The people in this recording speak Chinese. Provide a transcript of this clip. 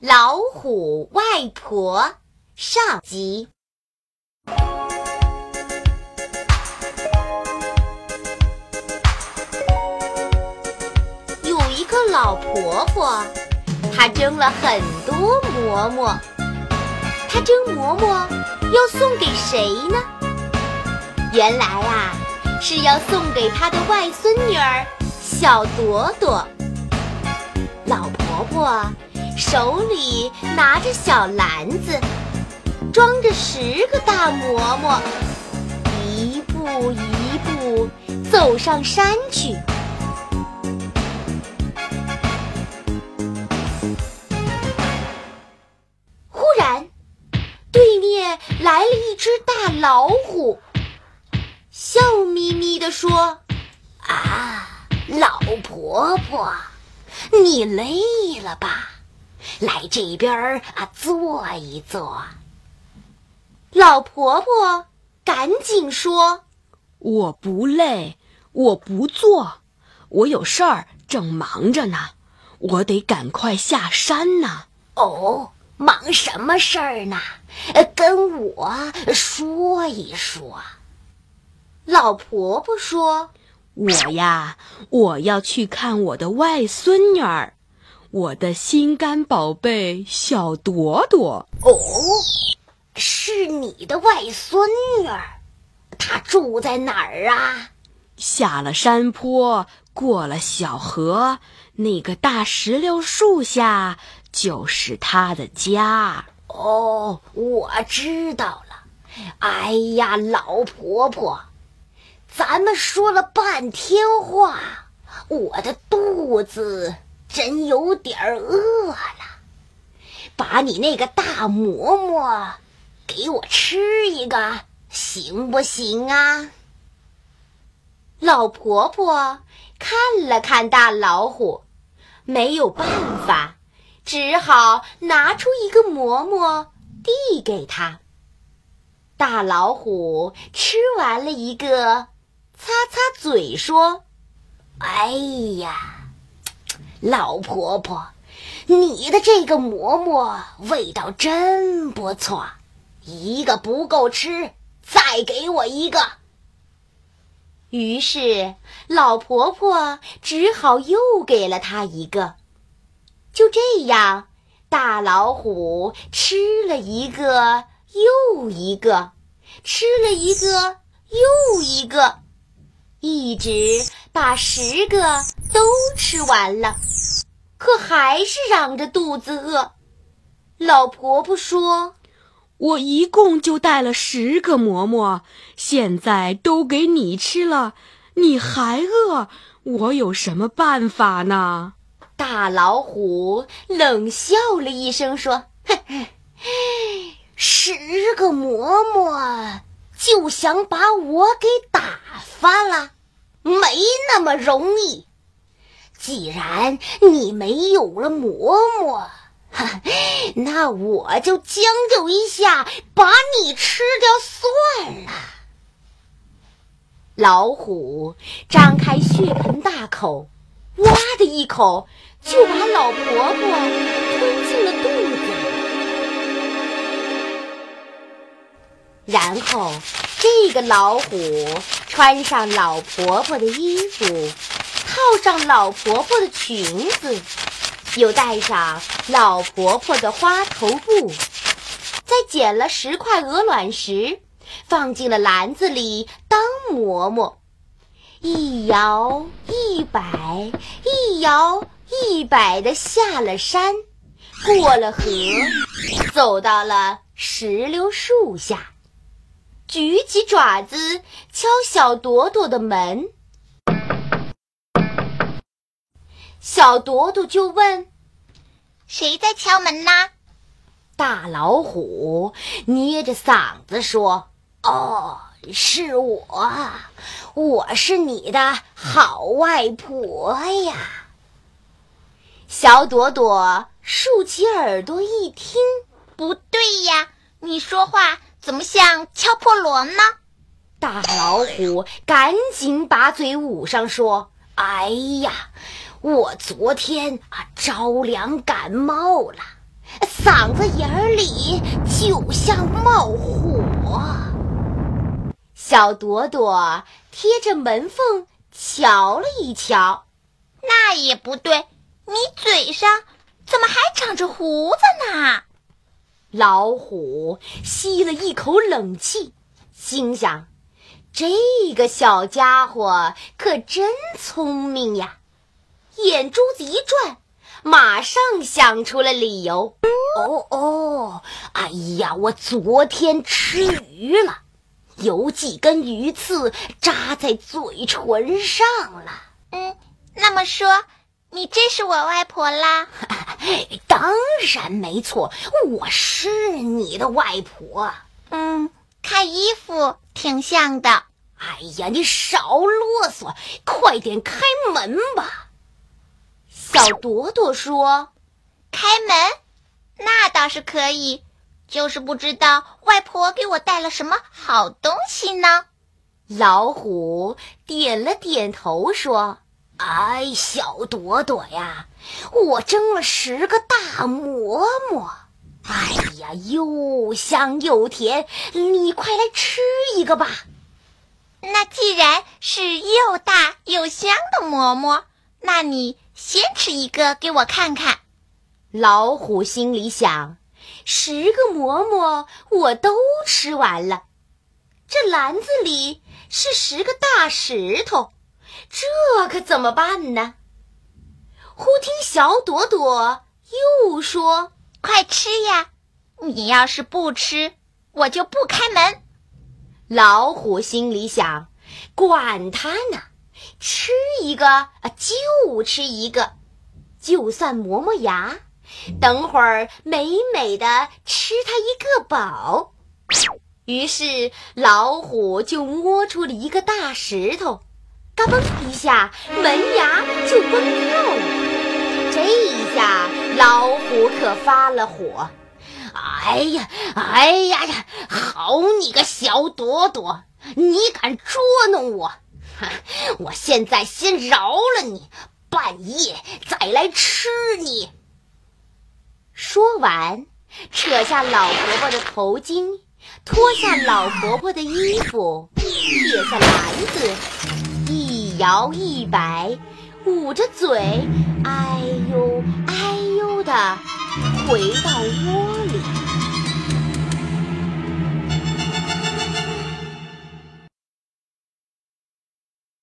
老虎外婆上集。有一个老婆婆，她蒸了很多馍馍。她蒸馍馍要送给谁呢？原来啊，是要送给她的外孙女儿小朵朵。老婆婆。手里拿着小篮子，装着十个大馍馍，一步一步走上山去。忽然，对面来了一只大老虎，笑眯眯地说：“啊，老婆婆，你累了吧？”来这边儿啊，坐一坐。老婆婆赶紧说：“我不累，我不坐，我有事儿正忙着呢，我得赶快下山呢。”哦，忙什么事儿呢？跟我说一说。老婆婆说：“我呀，我要去看我的外孙女儿。”我的心肝宝贝小朵朵哦，是你的外孙女儿，她住在哪儿啊？下了山坡，过了小河，那个大石榴树下就是她的家。哦，我知道了。哎呀，老婆婆，咱们说了半天话，我的肚子。真有点饿了，把你那个大馍馍给我吃一个，行不行啊？老婆婆看了看大老虎，没有办法，只好拿出一个馍馍递给他。大老虎吃完了一个，擦擦嘴说：“哎呀！”老婆婆，你的这个馍馍味道真不错，一个不够吃，再给我一个。于是老婆婆只好又给了他一个。就这样，大老虎吃了一个又一个，吃了一个又一个，一直把十个都吃完了。可还是嚷着肚子饿。老婆婆说：“我一共就带了十个馍馍，现在都给你吃了，你还饿，我有什么办法呢？”大老虎冷笑了一声说：“十个馍馍就想把我给打发了，没那么容易。”既然你没有了馍馍，那我就将就一下，把你吃掉算了。老虎张开血盆大口，哇的一口就把老婆婆吞进了肚子里。然后，这个老虎穿上老婆婆的衣服。套上老婆婆的裙子，又戴上老婆婆的花头布，再捡了十块鹅卵石，放进了篮子里当馍馍，一摇一摆，一摇一摆的下了山，过了河，走到了石榴树下，举起爪子敲小朵朵的门。小朵朵就问：“谁在敲门呢？”大老虎捏着嗓子说：“哦，是我，我是你的好外婆呀。”小朵朵竖起耳朵一听，不对呀，你说话怎么像敲破锣呢？大老虎赶紧把嘴捂上说：“哎呀！”我昨天啊着凉感冒了，嗓子眼儿里就像冒火。小朵朵贴着门缝瞧了一瞧，那也不对，你嘴上怎么还长着胡子呢？老虎吸了一口冷气，心想：这个小家伙可真聪明呀！眼珠子一转，马上想出了理由。哦哦，哎呀，我昨天吃鱼了。有几根鱼刺扎在嘴唇上了。嗯，那么说你真是我外婆啦？当然没错，我是你的外婆。嗯，看衣服挺像的。哎呀，你少啰嗦，快点开门吧。小朵朵说：“开门，那倒是可以。”就是不知道外婆给我带了什么好东西呢？老虎点了点头说：“哎，小朵朵呀，我蒸了十个大馍馍，哎呀，又香又甜，你快来吃一个吧。”那既然是又大又香的馍馍，那你先吃一个给我看看。老虎心里想。十个馍馍我都吃完了，这篮子里是十个大石头，这可怎么办呢？忽听小朵朵又说：“快吃呀！你要是不吃，我就不开门。”老虎心里想：“管他呢，吃一个啊就吃一个，就算磨磨牙。”等会儿美美的吃它一个饱。于是老虎就摸出了一个大石头，嘎嘣一下，门牙就崩掉了。这一下老虎可发了火！哎呀，哎呀呀！好你个小朵朵，你敢捉弄我！我现在先饶了你，半夜再来吃你。说完，扯下老婆婆的头巾，脱下老婆婆的衣服，撇下篮子，一摇一摆，捂着嘴，哎呦哎呦的回到窝。